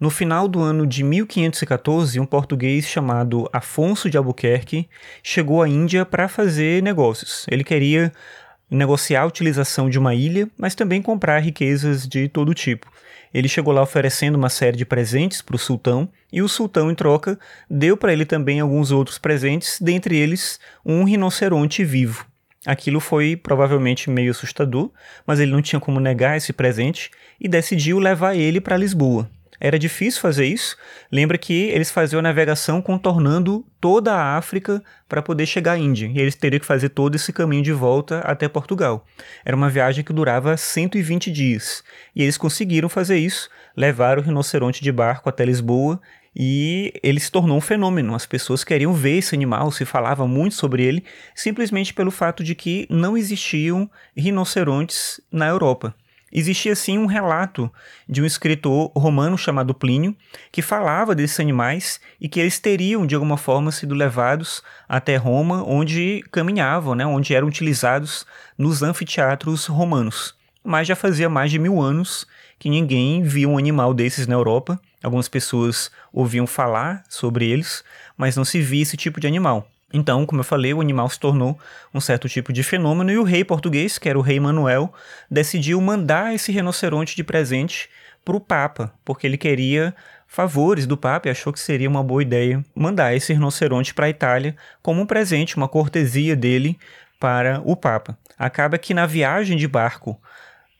No final do ano de 1514, um português chamado Afonso de Albuquerque chegou à Índia para fazer negócios. Ele queria negociar a utilização de uma ilha, mas também comprar riquezas de todo tipo. Ele chegou lá oferecendo uma série de presentes para o sultão, e o sultão, em troca, deu para ele também alguns outros presentes, dentre eles um rinoceronte vivo. Aquilo foi provavelmente meio assustador, mas ele não tinha como negar esse presente e decidiu levar ele para Lisboa. Era difícil fazer isso. Lembra que eles faziam a navegação contornando toda a África para poder chegar à Índia. E eles teriam que fazer todo esse caminho de volta até Portugal. Era uma viagem que durava 120 dias. E eles conseguiram fazer isso, levaram o rinoceronte de barco até Lisboa e ele se tornou um fenômeno. As pessoas queriam ver esse animal, se falava muito sobre ele, simplesmente pelo fato de que não existiam rinocerontes na Europa. Existia sim um relato de um escritor romano chamado Plínio que falava desses animais e que eles teriam de alguma forma sido levados até Roma, onde caminhavam, né, onde eram utilizados nos anfiteatros romanos. Mas já fazia mais de mil anos que ninguém via um animal desses na Europa. Algumas pessoas ouviam falar sobre eles, mas não se via esse tipo de animal. Então, como eu falei, o animal se tornou um certo tipo de fenômeno e o rei português, que era o rei Manuel, decidiu mandar esse rinoceronte de presente para o Papa, porque ele queria favores do Papa e achou que seria uma boa ideia mandar esse rinoceronte para a Itália como um presente, uma cortesia dele para o Papa. Acaba que na viagem de barco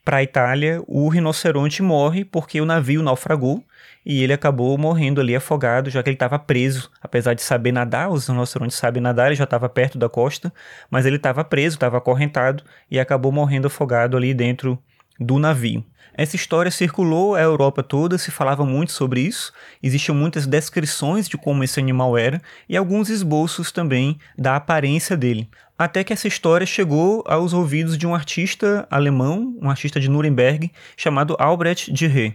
para a Itália, o rinoceronte morre porque o navio naufragou e ele acabou morrendo ali afogado, já que ele estava preso. Apesar de saber nadar, os rinocerontes sabem nadar, ele já estava perto da costa, mas ele estava preso, estava acorrentado e acabou morrendo afogado ali dentro do navio. Essa história circulou a Europa toda, se falava muito sobre isso, existiam muitas descrições de como esse animal era e alguns esboços também da aparência dele. Até que essa história chegou aos ouvidos de um artista alemão, um artista de Nuremberg, chamado Albrecht Dürer.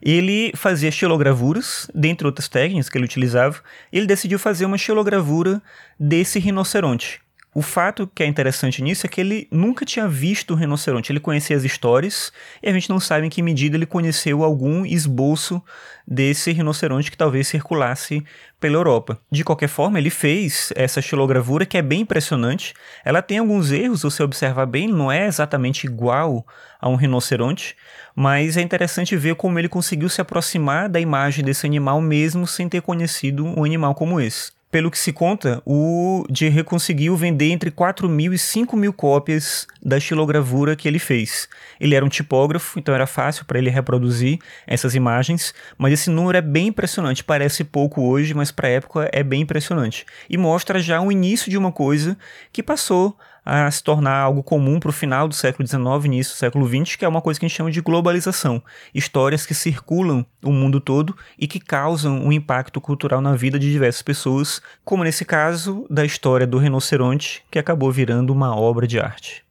Ele fazia xilogravuras, dentre outras técnicas que ele utilizava, ele decidiu fazer uma xilogravura desse rinoceronte. O fato que é interessante nisso é que ele nunca tinha visto o rinoceronte. Ele conhecia as histórias e a gente não sabe em que medida ele conheceu algum esboço desse rinoceronte que talvez circulasse pela Europa. De qualquer forma, ele fez essa xilogravura que é bem impressionante. Ela tem alguns erros, se você observar bem, não é exatamente igual a um rinoceronte, mas é interessante ver como ele conseguiu se aproximar da imagem desse animal mesmo sem ter conhecido um animal como esse pelo que se conta, o Dierre conseguiu vender entre 4 mil e 5 mil cópias da estilogravura que ele fez. Ele era um tipógrafo, então era fácil para ele reproduzir essas imagens, mas esse número é bem impressionante. Parece pouco hoje, mas para a época é bem impressionante. E mostra já o início de uma coisa que passou a se tornar algo comum para o final do século XIX, início do século XX, que é uma coisa que a gente chama de globalização. Histórias que circulam o mundo todo e que causam um impacto cultural na vida de diversas pessoas, como nesse caso da história do rinoceronte, que acabou virando uma obra de arte.